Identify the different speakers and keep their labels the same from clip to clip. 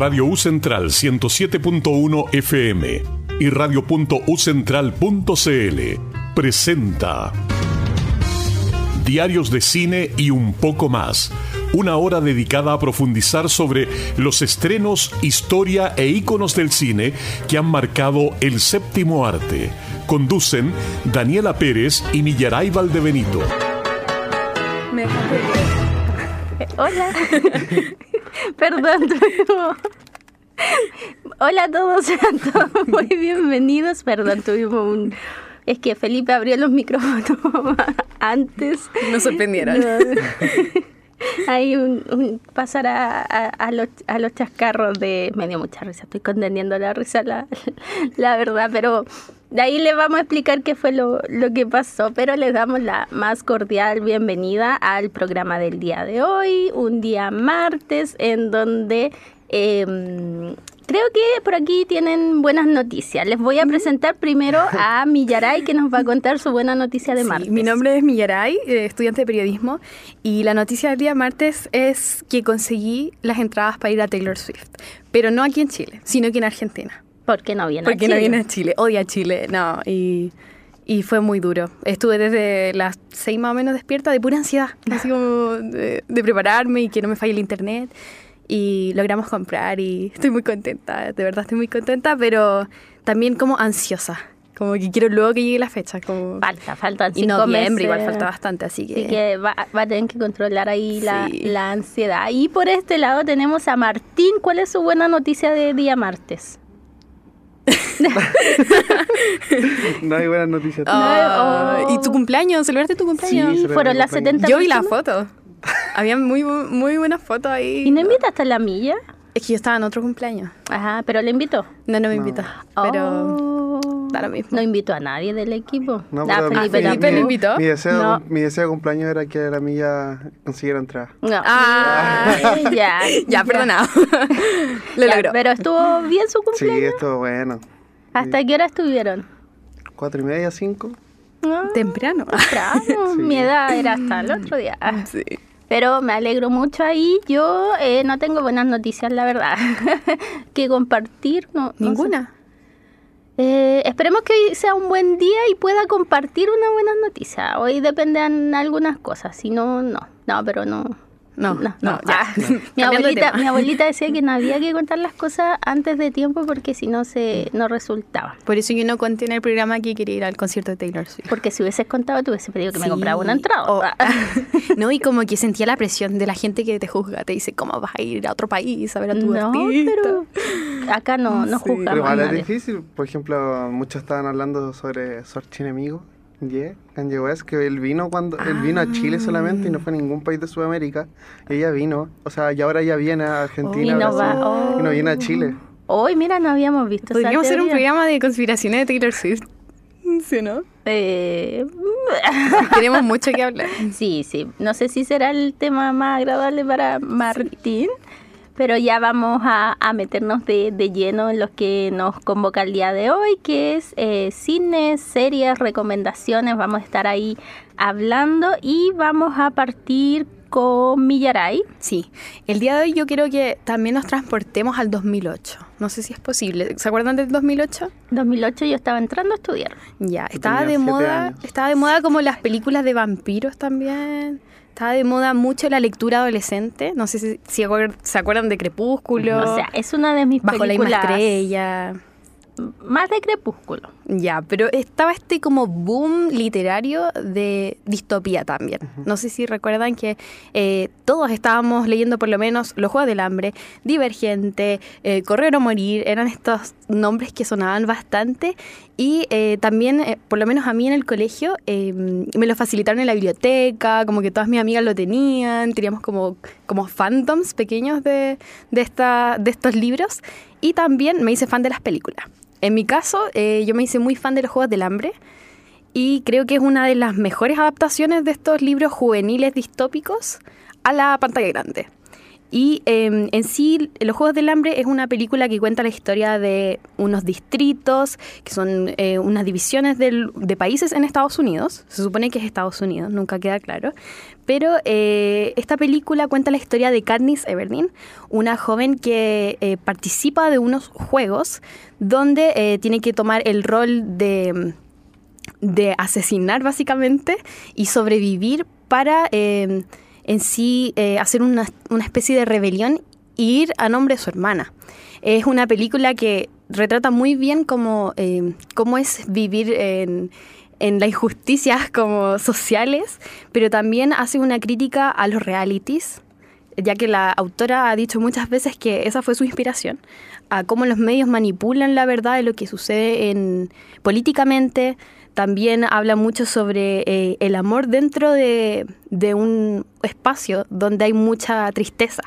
Speaker 1: Radio U Central 107.1 FM y radio.ucentral.cl presenta Diarios de cine y un poco más. Una hora dedicada a profundizar sobre los estrenos, historia e íconos del cine que han marcado el séptimo arte. Conducen Daniela Pérez y Millaray Valdebenito.
Speaker 2: Hola. Perdón. Hola a todos, sean todos muy bienvenidos. Perdón, tuvimos un... Es que Felipe abrió los micrófonos antes.
Speaker 3: Nos sorprendieron.
Speaker 2: Hay un, pasar a, los, a los chascarros de... Me dio mucha risa, estoy contendiendo la risa, la, la verdad, pero de ahí les vamos a explicar qué fue lo, lo, que pasó, pero les damos la más cordial bienvenida al programa del día de hoy, un día martes en donde eh, Creo que por aquí tienen buenas noticias. Les voy a presentar primero a Millaray, que nos va a contar su buena noticia de martes.
Speaker 3: mi nombre es Millaray, eh, estudiante de periodismo, y la noticia del día martes es que conseguí las entradas para ir a Taylor Swift, pero no aquí en Chile, sino que en Argentina.
Speaker 2: ¿Por qué no viene
Speaker 3: a Chile? Porque no viene a Chile, odia Chile, no, y... Y fue muy duro. Estuve desde las seis más o menos despierta de pura ansiedad, así como de, de prepararme y que no me falle el internet y logramos comprar y estoy muy contenta, de verdad estoy muy contenta, pero también como ansiosa. Como que quiero luego que llegue la fecha. Como...
Speaker 2: Falta, falta.
Speaker 3: Y noviembre igual falta bastante, así que...
Speaker 2: Así que va, va, a tener que controlar ahí la, la ansiedad. Y por este lado tenemos a Martín. ¿Cuál es su buena noticia de día martes?
Speaker 4: no hay buenas noticias.
Speaker 3: Oh. ¿Y tu cumpleaños? ¿Celebraste tu cumpleaños?
Speaker 2: Sí, fueron las 70
Speaker 3: Yo vi la foto. Había muy, muy buenas fotos ahí.
Speaker 2: ¿Y no invitaste a la milla?
Speaker 3: Es que yo estaba en otro cumpleaños.
Speaker 2: Ajá, pero le invitó.
Speaker 3: No, no me invitó. Pero
Speaker 2: da lo mismo. No invitó a nadie del equipo.
Speaker 4: No, ah,
Speaker 2: Felipe,
Speaker 3: Felipe le invitó.
Speaker 4: Mi deseo, mi deseo de cumpleaños era que la milla consiguiera entrar.
Speaker 2: No. Ah,
Speaker 3: ya. Ya, perdonado. lo logró.
Speaker 2: Pero estuvo bien su cumpleaños.
Speaker 4: Sí, estuvo bueno.
Speaker 2: ¿Hasta qué hora estuvieron?
Speaker 4: Cuatro y media, cinco.
Speaker 3: Temprano.
Speaker 2: Temprano. Mi edad era hasta el otro día.
Speaker 3: Sí.
Speaker 2: Pero me alegro mucho ahí. Yo eh, no tengo buenas noticias, la verdad, que compartir. No,
Speaker 3: ¿Ninguna?
Speaker 2: Eh, esperemos que hoy sea un buen día y pueda compartir una buena noticia. Hoy dependen algunas cosas, si no, no. No, pero no,
Speaker 3: no, no, no,
Speaker 2: ah, mi, abuelita, mi abuelita decía que no había que contar las cosas antes de tiempo porque si no se no resultaba.
Speaker 3: Por eso yo no conté en el programa que quería ir al concierto de Taylor Swift.
Speaker 2: Porque si hubieses contado, te hubiese pedido que me comprara una entrada.
Speaker 3: Oh. no, y como que sentía la presión de la gente que te juzga, te dice, ¿cómo vas a ir a otro país a ver a tu no, pero
Speaker 2: acá no, no sí.
Speaker 4: Pero igual es difícil. Por ejemplo, muchos estaban hablando sobre su archienemigo Yeah, Kanye West, que él vino cuando él vino a Chile solamente y no fue a ningún país de Sudamérica. Ella vino, o sea, y ahora ya viene a Argentina,
Speaker 2: y no, va,
Speaker 4: y no viene a Chile.
Speaker 2: Hoy, mira, no habíamos visto
Speaker 3: Podríamos hacer un programa de conspiraciones de Taylor Swift. ¿Sí, no?
Speaker 2: Eh...
Speaker 3: Tenemos mucho que hablar.
Speaker 2: Sí, sí. No sé si será el tema más agradable para Martín pero ya vamos a, meternos de, lleno en lo que nos convoca el día de hoy, que es eh, cines, series, recomendaciones, vamos a estar ahí hablando y vamos a partir con Millaray.
Speaker 3: Sí, el día de hoy yo quiero que también nos transportemos al 2008. No sé si es posible. ¿Se acuerdan del 2008?
Speaker 2: 2008 yo estaba entrando a estudiar.
Speaker 3: Ya, estaba de moda, estaba de moda como las películas de vampiros también. Estaba de moda mucho la lectura adolescente. No sé si, se acuerdan de Crepúsculo.
Speaker 2: O sea, es una de mis
Speaker 3: Bajo
Speaker 2: películas.
Speaker 3: Bajo la estrella
Speaker 2: más de crepúsculo.
Speaker 3: Ya, pero estaba este como boom literario de distopía también. No sé si recuerdan que eh, todos estábamos leyendo por lo menos Los Juegos del Hambre, Divergente, eh, Correr o Morir, eran estos nombres que sonaban bastante y eh, también, por lo menos a mí en el colegio, me lo facilitaron en la biblioteca, como que todas mis amigas lo tenían, teníamos como, como fandoms pequeños de, de, esta, de estos libros y también me hice fan de las películas. En mi caso, eh, yo me hice muy fan de los Juegos del Hambre y creo que es una de las mejores adaptaciones de estos libros juveniles distópicos a la pantalla grande. Y em, en sí, Los Juegos del Hambre es una película que cuenta la historia de unos distritos, que son eh, unas divisiones de países en Estados Unidos. Se supone que es Estados Unidos, nunca queda claro. Pero eh, esta película cuenta la historia de Katniss Everdeen, una joven que eh, participa de unos juegos donde tiene que tomar el rol de, de asesinar básicamente y sobrevivir para em, en sí eh, hacer una, especie de rebelión e ir a nombre de su hermana. Es una película que retrata muy bien cómo, em, cómo es vivir en, en las injusticias como sociales, pero también hace una crítica a los realities, ya que la autora ha dicho muchas veces que esa fue su inspiración, a cómo los medios manipulan la verdad de lo que sucede en, políticamente, también habla mucho sobre eh, el amor dentro de, un espacio donde hay mucha tristeza,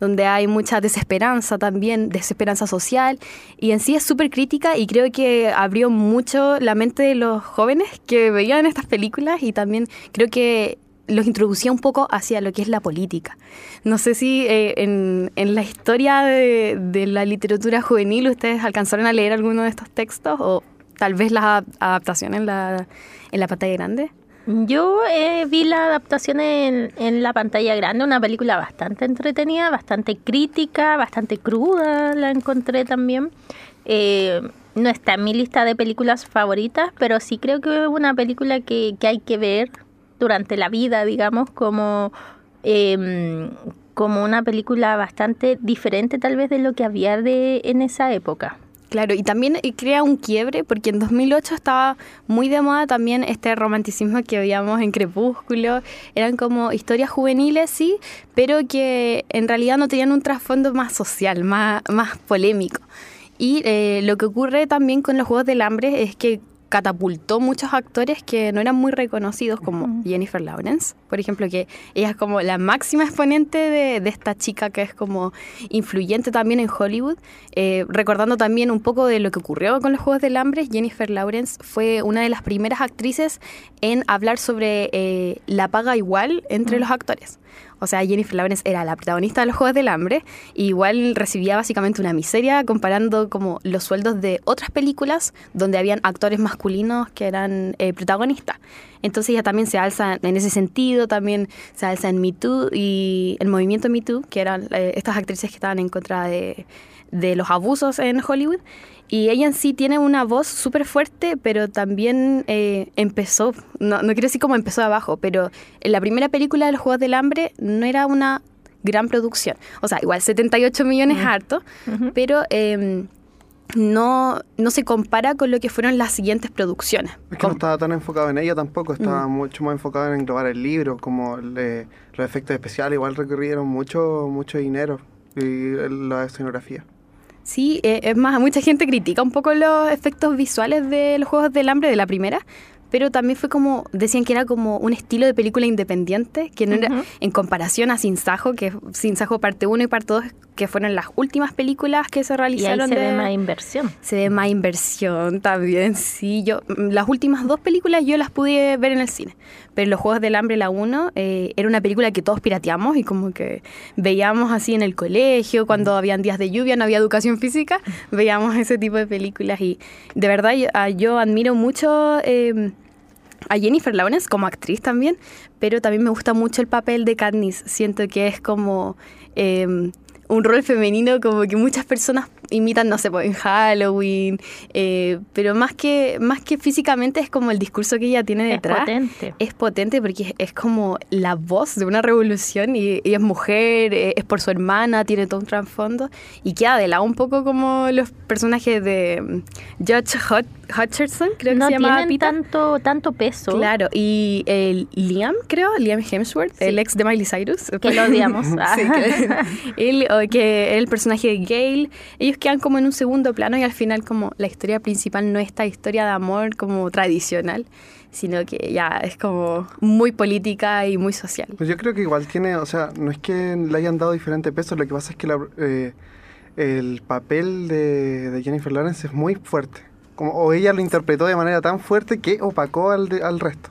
Speaker 3: donde hay mucha desesperanza también, desesperanza social, y en sí es súper crítica y creo que abrió mucho la mente de los jóvenes que veían estas películas y también creo que los introducía un poco hacia lo que es la política. No sé si eh, en, la historia de, de la literatura juvenil ustedes alcanzaron a leer alguno de estos textos o tal vez la adaptación en la, en la pantalla grande?
Speaker 2: Yo eh, vi la adaptación en, en, la pantalla grande, una película bastante entretenida, bastante crítica, bastante cruda, la encontré también. Eh, no está en mi lista de películas favoritas, pero sí creo que es una película que, que hay que ver durante la vida, digamos, como, em, como una película bastante diferente tal vez de lo que había de, en esa época.
Speaker 3: Claro, y también crea un quiebre, porque en 2008 estaba muy de moda también este romanticismo que veíamos en Crepúsculo. Eran como historias juveniles, sí, pero que en realidad no tenían un trasfondo más social, más, más polémico. Y eh, lo que ocurre también con los Juegos del Hambre es que catapultó muchos actores que no eran muy reconocidos, como Jennifer Lawrence, por ejemplo, que ella es como la máxima exponente de, de esta chica que es como influyente también en Hollywood. Eh, recordando también un poco de lo que ocurrió con los Juegos del Hambre, Jennifer Lawrence fue una de las primeras actrices en hablar sobre eh, la paga igual entre los actores. O sea, Jennifer Lawrence era la protagonista de los Juegos del Hambre y igual recibía básicamente una miseria comparando como los sueldos de otras películas donde habían actores masculinos que eran eh, protagonistas. Entonces ella también se alza en ese sentido, también se alza en Me Too y el movimiento Me Too, que eran eh, estas actrices que estaban en contra de, de los abusos en Hollywood. Y ella en sí tiene una voz súper fuerte, pero también eh, empezó, no, no quiero decir cómo empezó abajo, pero en la primera película de los Juegos del Hambre no era una gran producción. O sea, igual 78 millones es harto, pero em, no, no se compara con lo que fueron las siguientes producciones.
Speaker 4: Es que no estaba tan enfocado en ella tampoco, estaba mucho más enfocado en grabar el libro, como los efectos especiales, igual requirieron mucho, mucho dinero y la escenografía.
Speaker 3: Sí, eh, es más, mucha gente critica un poco los efectos visuales de los Juegos del Hambre de la primera, pero también fue como, decían que era como un estilo de película independiente, que no era en comparación a Sin Sajo, que Sin Sajo parte 1 y parte 2 que fueron las últimas películas que se realizaron.
Speaker 2: Y se ve más inversión.
Speaker 3: Se ve más inversión también, sí. Yo, las últimas dos películas yo las pude ver en el cine, pero Los Juegos del Hambre, la 1, eh, era una película que todos pirateamos y como que veíamos así en el colegio, cuando habían días de lluvia, no había educación física, veíamos ese tipo de películas y de verdad yo, admiro mucho... Eh, a Jennifer Lawrence como actriz también, pero también me gusta mucho el papel de Katniss. Siento que es como eh, un rol femenino como que muchas personas imitan, no sé, pues, en Halloween, eh, pero más que, más que físicamente es como el discurso que ella tiene detrás.
Speaker 2: Es potente.
Speaker 3: Es potente porque es, como la voz de una revolución y ella es mujer, eh, es por su hermana, tiene todo un trasfondo y queda de lado un poco como los personajes de mm, Judge Hutcherson, creo que se llama.
Speaker 2: No tanto, tanto peso.
Speaker 3: Claro, y el Liam, creo, Liam Hemsworth, el ex de Miley Cyrus.
Speaker 2: Que lo odiamos.
Speaker 3: sí, que, él, que el personaje de Gail, ellos quedan como en un segundo plano y al final como la historia principal no es esta historia de amor como tradicional, sino que ya es como muy política y muy social.
Speaker 4: Pues yo creo que igual tiene, o sea, no es que le hayan dado diferente peso, lo que pasa es que eh, el papel de, Jennifer Lawrence es muy fuerte. Como, o ella lo interpretó de manera tan fuerte que opacó al, al resto.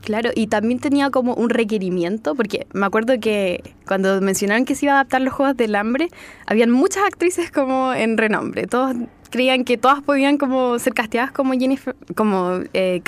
Speaker 3: Claro, y también tenía como un requerimiento, porque me acuerdo que cuando mencionaron que se iba a adaptar los Juegos del Hambre, habían muchas actrices como en renombre. Todos creían que todas podían como ser casteadas como Jennifer, como eh.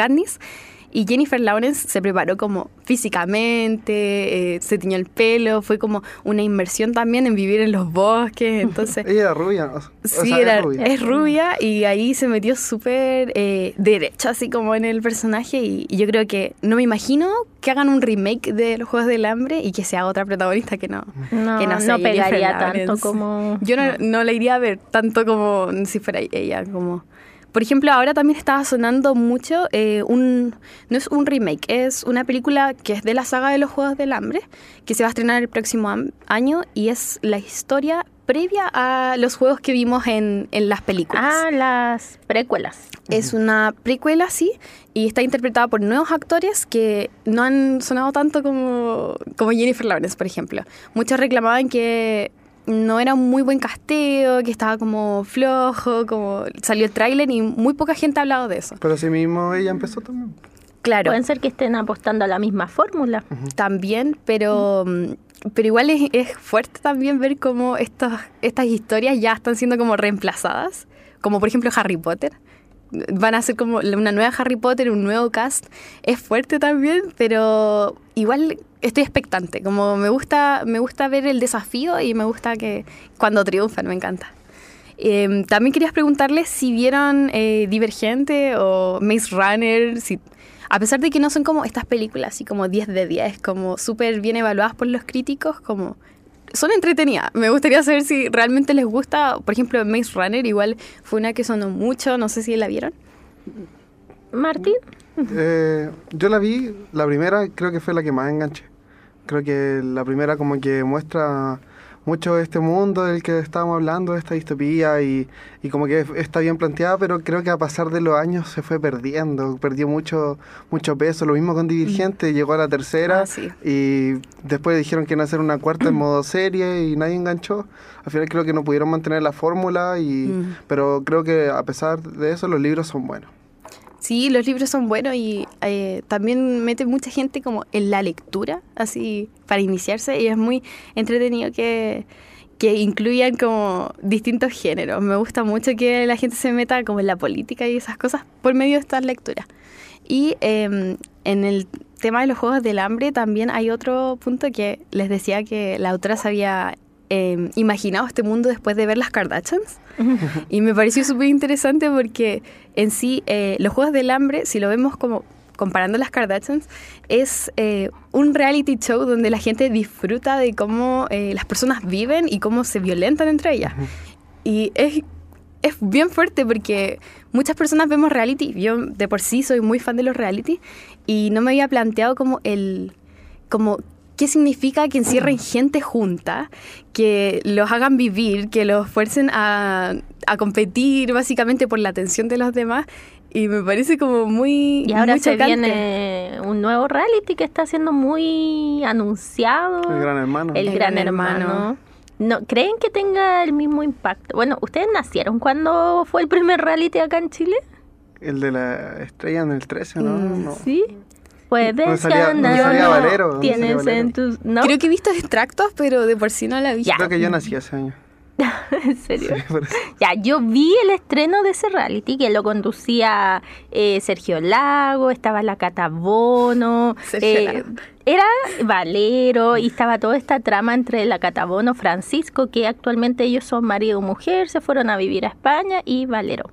Speaker 3: Y Jennifer Lawrence se preparó como físicamente, eh, se tiñó el pelo, fue como una inmersión también en vivir en los bosques, entonces...
Speaker 4: Ella era rubia, o
Speaker 3: Sí, era-
Speaker 4: es rubia.
Speaker 3: es rubia y ahí se metió súper eh, derecho, así como en el personaje. Y, y yo creo que no me imagino que hagan un remake de los Juegos del Hambre y que sea otra protagonista que no.
Speaker 2: No,
Speaker 3: que
Speaker 2: no,
Speaker 3: Jennifer
Speaker 2: pegaría tanto como...
Speaker 3: Yo no, no la iría a ver tanto como si fuera ella. como Por ejemplo, ahora también estaba sonando mucho eh, un... No es un remake, es una película que es de la saga de los Juegos del Hambre, que se va a estrenar el próximo año y es la historia previa a los juegos que vimos en, en las películas.
Speaker 2: Ah, las precuelas.
Speaker 3: Es una precuela, sí, y está interpretada por nuevos actores que no han sonado tanto como, como Jennifer Lawrence, por ejemplo. Muchos reclamaban que no era un muy buen casteo, que estaba como flojo, como salió el tráiler y muy poca gente ha hablado de eso.
Speaker 4: Pero así mismo ella empezó también.
Speaker 3: Claro,
Speaker 2: Pueden ser que estén apostando a la misma fórmula.
Speaker 3: también, pero, pero igual es, es fuerte también ver cómo estos, estas historias ya están siendo como reemplazadas, como por ejemplo Harry Potter. Van a ser como una nueva Harry Potter, un nuevo cast. Es fuerte también, pero igual estoy expectante. Como me gusta, me gusta ver el desafío y me gusta que cuando triunfan, me encanta. Eh, también querías preguntarles si vieron eh, Divergente o Maze Runner, si, a pesar de que no son como estas películas, así como 10 de 10, como súper bien evaluadas por los críticos, como son entretenidas. Me gustaría saber si realmente les gusta, por ejemplo, Maze Runner, igual fue una que sonó mucho, no sé si la vieron.
Speaker 2: Martín,
Speaker 4: Eh, yo la vi, la primera creo que fue la que más enganché. Creo que la primera como que muestra mucho este mundo del que estábamos hablando, esta distopía y, y como que está bien planteada, pero creo que a pasar de los años se fue perdiendo, perdió mucho mucho peso. Lo mismo con Divergente, llegó a la tercera
Speaker 3: Ah, sí.
Speaker 4: y después dijeron que iban a hacer una cuarta en modo serie y nadie enganchó. Al final creo que no pudieron mantener la fórmula, y,
Speaker 3: Mm.
Speaker 4: pero creo que a pesar de eso los libros son buenos.
Speaker 3: Sí, los libros son buenos y eh, también mete mucha gente como en la lectura, así para iniciarse y es muy entretenido que, que incluyan como distintos géneros. Me gusta mucho que la gente se meta como en la política y esas cosas por medio de estas lecturas. Y eh, en el tema de los Juegos del Hambre también hay otro punto que les decía que la autora se había eh, imaginado este mundo después de ver las Kardashians. Y me pareció súper interesante porque en sí eh, los Juegos del Hambre, si lo vemos como comparando las Kardashians, es eh, un reality show donde la gente disfruta de cómo eh, las personas viven y cómo se violentan entre ellas. Y es, es bien fuerte porque muchas personas vemos reality. Yo de por sí soy muy fan de los reality y no me había planteado como el... como qué significa que encierren gente junta, que los hagan vivir, que los fuercen a, a competir básicamente por la atención de los demás. Y me parece como muy...
Speaker 2: y ahora
Speaker 3: muy
Speaker 2: se
Speaker 3: chocante.
Speaker 2: viene un nuevo reality que está siendo muy anunciado.
Speaker 4: El Gran Hermano.
Speaker 2: El
Speaker 3: El
Speaker 2: Gran
Speaker 3: Gran
Speaker 2: Hermano.
Speaker 3: Hermano.
Speaker 2: No, ¿Creen que tenga el mismo impacto? Bueno, ¿ustedes nacieron cuando fue el primer reality acá en Chile?
Speaker 4: El de la estrella en el 13, ¿no?
Speaker 3: Mm,
Speaker 4: No.
Speaker 2: Sí. Puedes
Speaker 4: ¿Dónde salía-
Speaker 2: ganar,
Speaker 3: salía
Speaker 2: no Tienes
Speaker 4: salía
Speaker 2: en tus... ¿No?
Speaker 3: Creo que he visto extractos, pero de por sí no la he visto.
Speaker 2: Ya.
Speaker 4: Creo que yo nací ese año.
Speaker 2: ¿En serio?
Speaker 4: Sí, por eso.
Speaker 2: Ya, yo vi el estreno de ese reality que lo conducía eh, Sergio Lago, estaba la Catabono, eh, era Valero y estaba toda esta trama entre la Catabono, Francisco, que actualmente ellos son marido y mujer, se fueron a vivir a España y Valero.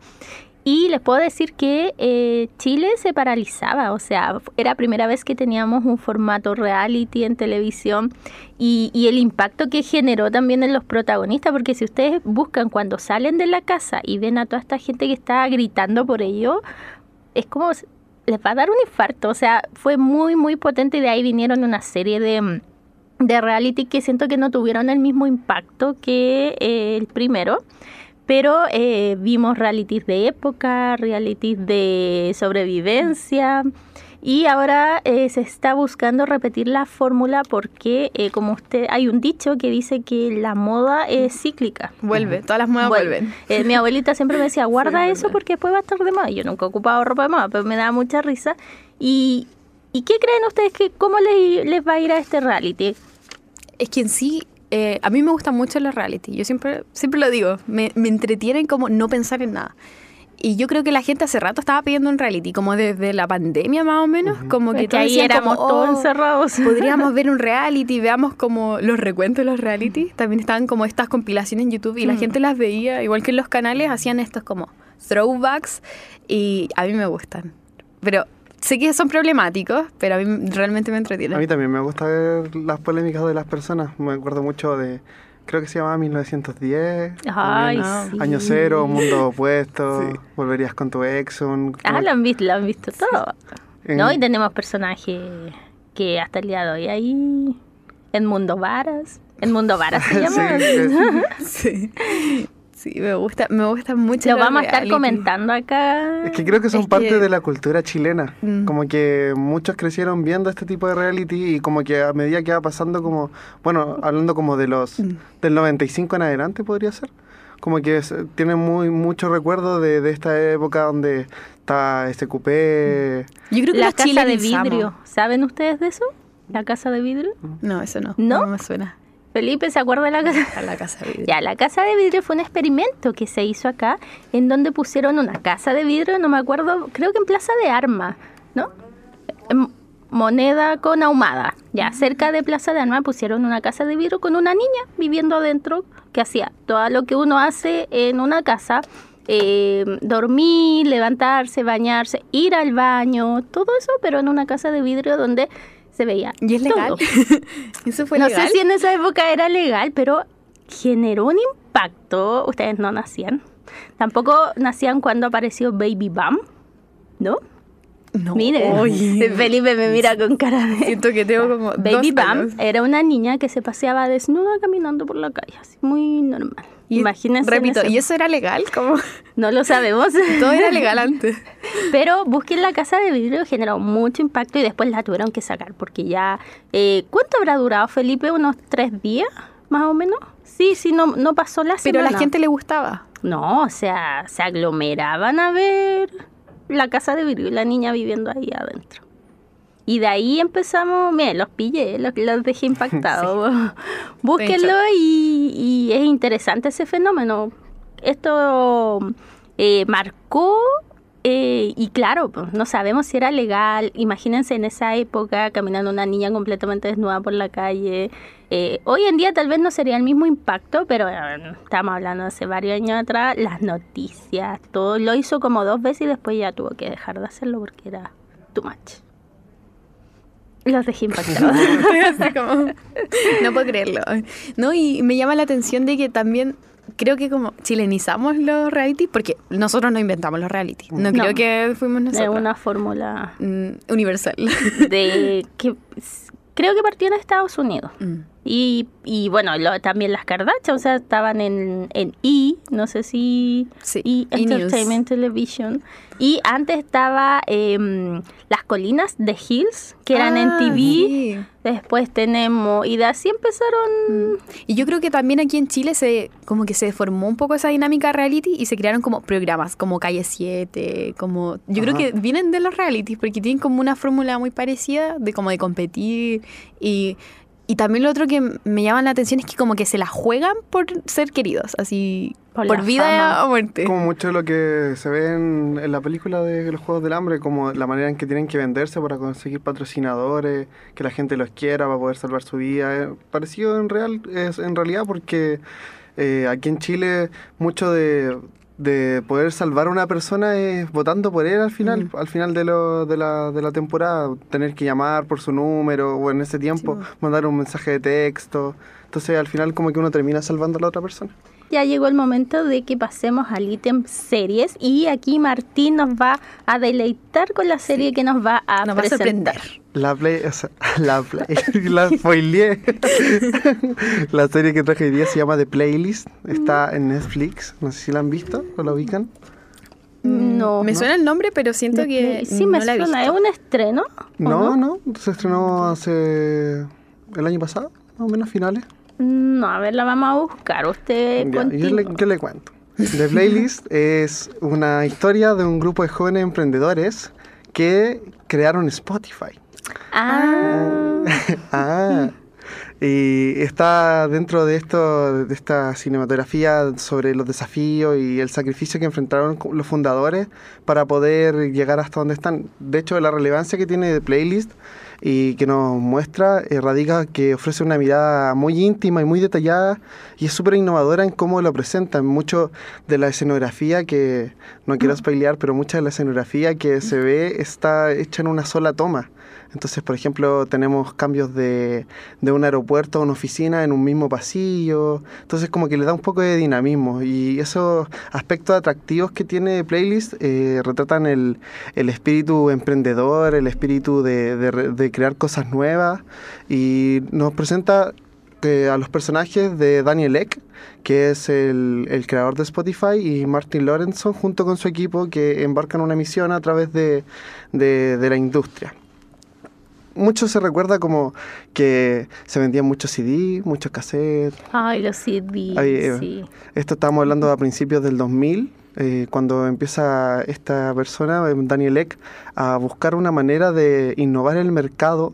Speaker 2: Y les puedo decir que eh, Chile se paralizaba, o sea, era primera vez que teníamos un formato reality en televisión y, y el impacto que generó también en los protagonistas, porque si ustedes buscan cuando salen de la casa y ven a toda esta gente que está gritando por ello, es como les va a dar un infarto, o sea, fue muy, muy potente y de ahí vinieron una serie de, de reality que siento que no tuvieron el mismo impacto que eh, el primero pero eh, vimos realities de época, realities de sobrevivencia y ahora eh, se está buscando repetir la fórmula porque eh, como usted hay un dicho que dice que la moda es cíclica.
Speaker 3: Vuelve, todas las modas vuelven.
Speaker 2: eh, mi abuelita siempre me decía, guarda
Speaker 3: Sí,
Speaker 2: eso porque después va a estar de moda. Yo nunca he ocupado ropa de moda, pero me daba mucha risa. Y, ¿Y qué creen ustedes que cómo le- les va a ir a este reality?
Speaker 3: Es que en sí, eh, a mí me gustan mucho los reality. Yo siempre, siempre lo digo, me, me entretienen como no pensar en nada. Y yo creo que la gente hace rato estaba pidiendo un reality, como desde la pandemia más o menos, como que,
Speaker 2: Es que
Speaker 3: todos
Speaker 2: ahí
Speaker 3: decían
Speaker 2: éramos
Speaker 3: como,
Speaker 2: todos
Speaker 3: "Oh,
Speaker 2: encerrados.
Speaker 3: Podríamos ver un reality, veamos como los recuentos de los reality. También estaban como estas compilaciones en YouTube y la
Speaker 2: Mm.
Speaker 3: gente las veía, igual que en los canales, hacían estos como throwbacks y a mí me gustan. Pero sé que son problemáticos, pero a mí realmente me entretienen.
Speaker 4: A mí también me gusta ver las polémicas de las personas. Me acuerdo mucho de, creo que se llamaba 1910.
Speaker 2: Ay,
Speaker 4: también
Speaker 2: sí.
Speaker 4: Año cero, mundo opuesto,
Speaker 3: Sí.
Speaker 4: volverías con tu ex. un-
Speaker 2: Ah, lo han visto, lo han visto todo.
Speaker 4: En-
Speaker 2: ¿No? Y tenemos personajes que hasta el día de hoy ahí. En Mundo Varas. En Mundo Varas se llama.
Speaker 4: Sí,
Speaker 3: Sí. Me gusta, me gusta mucho.
Speaker 2: Lo vamos a estar comentando acá.
Speaker 4: Es que creo que son
Speaker 3: Es
Speaker 4: parte
Speaker 3: que-
Speaker 4: de la cultura chilena.
Speaker 3: Mm.
Speaker 4: Como que muchos crecieron viendo este tipo de reality y como que a medida que va pasando como, bueno, hablando como de los
Speaker 3: Mm.
Speaker 4: del 95 en adelante podría ser. Como que es- tienen muy mucho recuerdo de, de esta época donde está este cupé.
Speaker 3: Yo creo que
Speaker 2: La casa de vidrio. ¿Saben ustedes de eso? La casa de vidrio.
Speaker 3: No, eso no.
Speaker 2: ¿No?
Speaker 3: me suena.
Speaker 2: Felipe, ¿se acuerda de la casa?
Speaker 3: La casa de vidrio.
Speaker 2: Ya, la casa de vidrio fue un experimento que se hizo acá, en donde pusieron una casa de vidrio, no me acuerdo, creo que en Plaza de Armas, ¿no? En moneda con ahumada. Ya, cerca de Plaza de Armas pusieron una casa de vidrio con una niña viviendo adentro, que hacía todo lo que uno hace en una casa. eh, dormir, levantarse, bañarse, ir al baño, todo eso, pero en una casa de vidrio donde se veía.
Speaker 3: ¿Y es legal?
Speaker 2: todo.
Speaker 3: ¿Eso fue
Speaker 2: no
Speaker 3: legal?
Speaker 2: sé si en esa época era legal, pero generó un impacto. Ustedes no nacían. Tampoco nacían cuando apareció Baby Bam, ¿no?
Speaker 3: No.
Speaker 2: Mire,
Speaker 3: Oye.
Speaker 2: Felipe me mira con cara de...
Speaker 3: Siento que tengo como
Speaker 2: Baby
Speaker 3: dos
Speaker 2: Bam
Speaker 3: años.
Speaker 2: era una niña que se paseaba desnuda caminando por la calle, así muy normal.
Speaker 3: Y-
Speaker 2: Imagínense. en
Speaker 3: Repito, ¿y eso era legal? Como
Speaker 2: No lo sabemos.
Speaker 3: todo era legal antes.
Speaker 2: Pero busquen la casa de vidrio, generó mucho impacto y después la tuvieron que sacar porque ya... eh, ¿Cuánto habrá durado, Felipe? ¿Unos tres días, más o menos? Sí, sí, no, no pasó la
Speaker 3: Pero a
Speaker 2: semana.
Speaker 3: la gente le gustaba.
Speaker 2: No, o sea, se aglomeraban a ver la casa de vidrio y la niña viviendo ahí adentro. Y de ahí empezamos, miren, los pillé, los, los dejé impactados. Búsquenlo y, y es interesante ese fenómeno. Esto eh, marcó, eh, y claro, pues, no sabemos si era legal. Imagínense en esa época caminando una niña completamente desnuda por la calle. Eh, hoy en día tal vez no sería el mismo impacto, pero eh, estamos hablando de hace varios años atrás, las noticias, todo lo hizo como dos veces y después ya tuvo que dejar de hacerlo porque era too much. Los dejé impactados.
Speaker 3: Como, no puedo creerlo. No, y me llama la atención de que también creo que como chilenizamos los reality, porque nosotros no inventamos los reality. No,
Speaker 2: No.
Speaker 3: creo que fuimos nosotros.
Speaker 2: una fórmula
Speaker 3: Mm, universal.
Speaker 2: de que creo que partió en Estados Unidos.
Speaker 3: Mm.
Speaker 2: Y, y bueno, lo- también las Kardashian, o sea, estaban en, en E, no sé si
Speaker 3: Sí,
Speaker 2: E!
Speaker 3: E! News.
Speaker 2: Entertainment Television. Y antes estaba em, Las Colinas de Hills, que eran en
Speaker 3: Ah,
Speaker 2: TV.
Speaker 3: sí.
Speaker 2: Después tenemos, y de así empezaron.
Speaker 3: Y yo creo que también aquí en Chile se como que se formó un poco esa dinámica reality y se crearon como programas como Calle 7, como yo creo que vienen de los realities porque tienen como una fórmula muy parecida de como de competir y y también lo otro que me llama la atención es que como que se la juegan por ser queridos, así
Speaker 2: Por
Speaker 3: vida
Speaker 2: fama.
Speaker 3: o muerte.
Speaker 4: Como mucho de lo que se ve en, en la película de los Juegos del Hambre, como la manera en que tienen que venderse para conseguir patrocinadores, que la gente los quiera para poder salvar su vida. Eh, parecido en real, es en realidad porque eh, aquí en Chile mucho de, de poder salvar a una persona es votando por él al final,
Speaker 3: Mm.
Speaker 4: al final de, lo, de, la, de la temporada, tener que llamar por su número o en ese tiempo
Speaker 3: Sí.
Speaker 4: mandar un mensaje de texto. Entonces al final como que uno termina salvando a la otra persona.
Speaker 2: Ya llegó el momento de que pasemos al ítem series. Y aquí Martín nos va a deleitar con la serie que nos va a
Speaker 3: Nos va a
Speaker 2: presentar.
Speaker 3: sorprender.
Speaker 4: La play, o sea, la play, la spoileé. la serie que traje hoy día se llama The Playlist, está en Netflix, no sé si la han visto o la ubican.
Speaker 2: No.
Speaker 3: me
Speaker 2: no.
Speaker 3: suena el nombre, pero siento que
Speaker 2: sí me
Speaker 3: la he
Speaker 2: suena, es un estreno. ¿o
Speaker 4: No, no, se estrenó hace el año pasado, más o menos finales.
Speaker 2: No, a ver, la vamos a buscar. Usted
Speaker 4: Ya, yo, le,
Speaker 2: continúa.
Speaker 4: yo le cuento. The Playlist es una historia de un grupo de jóvenes emprendedores que crearon Spotify.
Speaker 2: Ah.
Speaker 4: ah. Y está dentro de esto, de esta cinematografía sobre los desafíos y el sacrificio que enfrentaron los fundadores para poder llegar hasta donde están. De hecho, la relevancia que tiene de Playlist y que nos muestra eh, radica que ofrece una mirada muy íntima y muy detallada y es súper innovadora en cómo lo presenta. Mucho de la escenografía que, no quiero spoilear, pero mucha de la escenografía que se ve está hecha en una sola toma. Entonces, por ejemplo, tenemos cambios de, de, un aeropuerto a una oficina en un mismo pasillo. Entonces, como que le da un poco de dinamismo. Y esos aspectos atractivos que tiene Playlist eh, retratan el, el, espíritu emprendedor, el espíritu de, de, crear cosas nuevas. Y nos presenta eh, a los personajes de Daniel Eck, que es el, el, creador de Spotify, y Martin Lorenzo, junto con su equipo, que embarcan una misión a través de, de, de la industria mucho se recuerda como que se vendían muchos CD, muchos cassettes.
Speaker 2: Ay, los CD, eh, sí.
Speaker 4: Esto estamos hablando a principios del 2000, eh, cuando empieza esta persona, Daniel Eck, a buscar una manera de innovar el mercado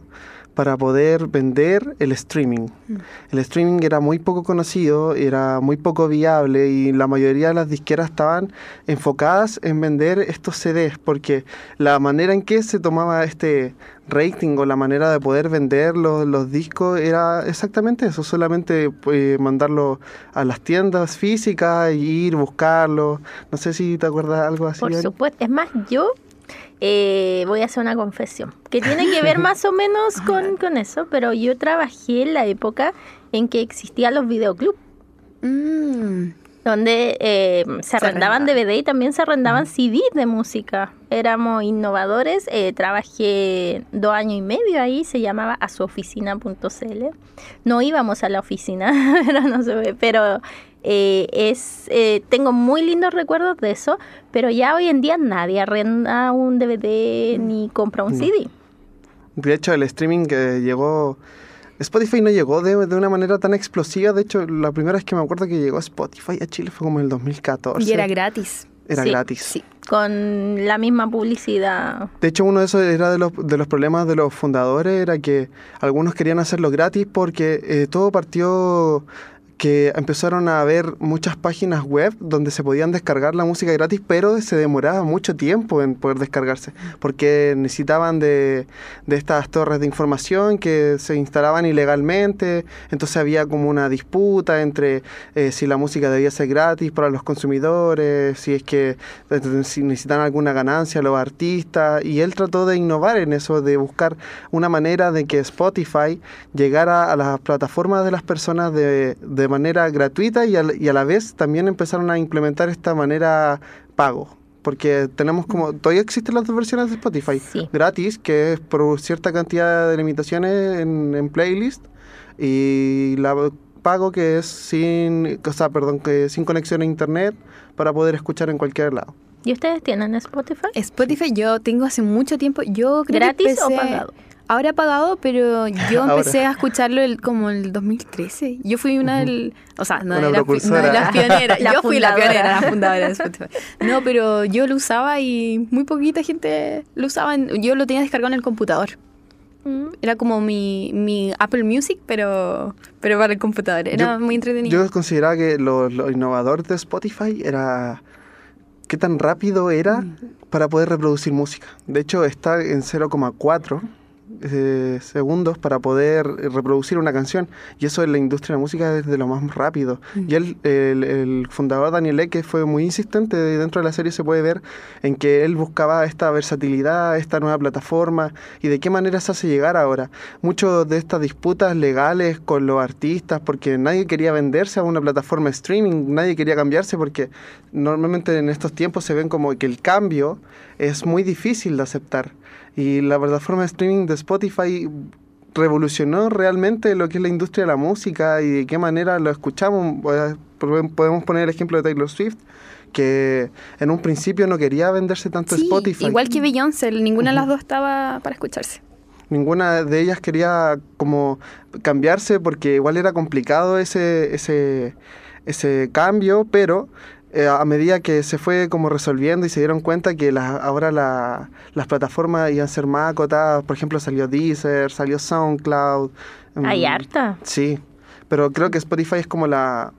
Speaker 4: para poder vender el streaming. Mm. El streaming era muy poco conocido, era muy poco viable y la mayoría de las disqueras estaban enfocadas en vender estos CDs porque la manera en que se tomaba este rating o la manera de poder vender los, los discos era exactamente eso, solamente pues, mandarlo a las tiendas físicas e ir buscarlo. No sé si te acuerdas algo así.
Speaker 2: Por supuesto, es más, yo eh, voy a hacer una confesión, que tiene que ver más o menos con, con eso, pero yo trabajé en la época en que existían los videoclubs. Mm. Donde eh, se arrendaban DVD y también se arrendaban CDs de música. Éramos innovadores. Eh, trabajé dos años y medio ahí, se llamaba a su oficina.cl. No íbamos a la oficina, pero no se ve. Pero eh, es, eh, tengo muy lindos recuerdos de eso, pero ya hoy en día nadie arrenda un DVD ni compra un CD.
Speaker 4: De hecho, el streaming que llegó... Spotify no llegó de, una manera tan explosiva. De hecho, la primera vez que me acuerdo que llegó Spotify a Chile fue como en el 2014.
Speaker 3: Y era gratis.
Speaker 4: Era gratis.
Speaker 2: Sí, con la misma publicidad.
Speaker 4: De hecho, uno de esos era de los, de los problemas de los fundadores, era que algunos querían hacerlo gratis porque eh, todo partió que empezaron a haber muchas páginas web donde se podían descargar la música gratis, pero se demoraba mucho tiempo en poder descargarse, porque necesitaban de, de estas torres de información que se instalaban ilegalmente, entonces había como una disputa entre eh, si la música debía ser gratis para los consumidores, si es que eh, si necesitaban alguna ganancia los artistas, y él trató de innovar en eso, de buscar una manera de que Spotify llegara a las plataformas de las personas de manera gratuita y a, y a la vez también empezaron a implementar esta manera pago porque tenemos como todavía existen las dos versiones de Spotify gratis que es por cierta cantidad de limitaciones en, playlist y la pago que es sin o sea, perdón que sin conexión a internet para poder escuchar en cualquier lado
Speaker 2: ¿Y ustedes tienen Spotify?
Speaker 3: Spotify yo tengo hace mucho tiempo. Yo
Speaker 2: ¿Gratis o pagado?
Speaker 3: Ahora he pagado, pero yo empecé a escucharlo el, como el 2013. Yo fui una del... O sea, no, de, las pioneras. yo fui la pionera, la fundadora de Spotify. No, pero yo lo usaba y muy poquita gente lo usaba. yo lo tenía descargado en el computador. Mm. Era como mi, mi Apple Music, pero, pero para el computador. Era muy entretenido.
Speaker 4: Yo consideraba que lo, lo innovador de Spotify era qué tan rápido era mm. para poder reproducir música. De hecho, está en 0,4 eh, segundos para poder reproducir una canción. Y eso en la industria de la música es de lo más rápido. Mm. Y él, el, fundador Daniel Eke fue muy insistente. Dentro de la serie se puede ver en que él buscaba esta versatilidad, esta nueva plataforma y de qué manera se hace llegar ahora. Muchas de estas disputas legales con los artistas, porque nadie quería venderse a una plataforma streaming, nadie quería cambiarse porque normalmente en estos tiempos se ven como que el cambio es muy difícil de aceptar. Y la plataforma de streaming de Spotify revolucionó realmente lo que es la industria de la música y de qué manera lo escuchamos. Podemos poner el ejemplo de Taylor Swift, que en un principio no quería venderse tanto Spotify.
Speaker 3: Igual que Beyoncé, ninguna de las dos estaba para escucharse.
Speaker 4: Ninguna de ellas quería como cambiarse porque igual era complicado ese, ese, ese cambio, pero eh, a medida que se fue como resolviendo y se dieron cuenta que la- ahora la- las plataformas iban a ser más acotadas, por ejemplo salió Deezer, salió SoundCloud.
Speaker 2: Hay
Speaker 4: mm,
Speaker 2: harta.
Speaker 4: Sí, pero creo que Spotify es como la,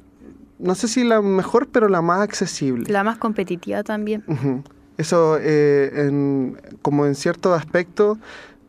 Speaker 4: no sé si la mejor, pero la más accesible.
Speaker 3: La más competitiva también.
Speaker 4: Ujú. Eso, eh, en- como en cierto aspecto,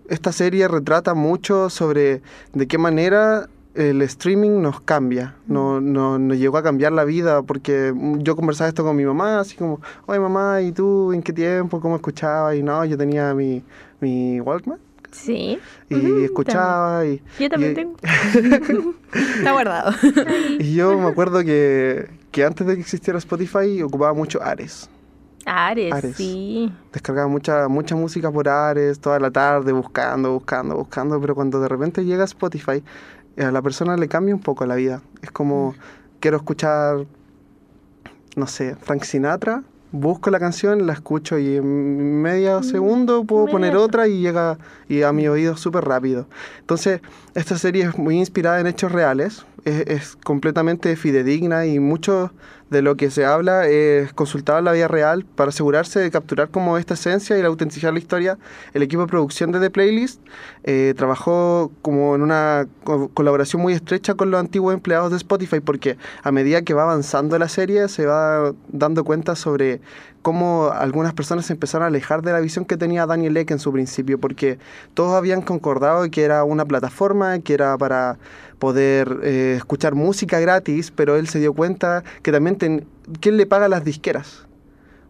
Speaker 4: esta serie retrata mucho sobre de qué manera el streaming nos cambia, no, no- nos llegó a cambiar la vida, porque yo conversaba esto con mi mamá, así como, oye mamá, ¿y tú en qué tiempo? ¿Cómo escuchabas? Y no, yo tenía mi, mi Walkman
Speaker 2: Sí.
Speaker 4: y escuchaba y,
Speaker 2: Yo también
Speaker 4: y-
Speaker 2: tengo.
Speaker 3: Está guardado.
Speaker 4: y yo me acuerdo que, que antes de que existiera Spotify ocupaba mucho Ares.
Speaker 2: Ares,
Speaker 4: Ares.
Speaker 2: sí.
Speaker 4: descargaba mucha, mucha música por Ares, toda la tarde buscando, buscando, buscando, pero cuando de repente llega Spotify, a la persona le cambia un poco la vida. Es como, quiero escuchar, no sé, Frank Sinatra, busco la canción, la escucho y en medio segundo puedo poner otra y llega y a mi oído súper rápido. Entonces, esta serie es muy inspirada en hechos reales, es, es completamente fidedigna y mucho de lo que se habla es consultado en la vida real para asegurarse de capturar como esta esencia y la autenticidad de la historia. El equipo de producción de The Playlist eh, trabajó como en una co- colaboración muy estrecha con los antiguos empleados de Spotify porque a medida que va avanzando la serie se va dando cuenta sobre cómo algunas personas se empezaron a alejar de la visión que tenía Daniel Ek en su principio, porque todos habían concordado que era una plataforma, que era para poder eh, escuchar música gratis, pero él se dio cuenta que también, ten- ¿quién le paga las disqueras?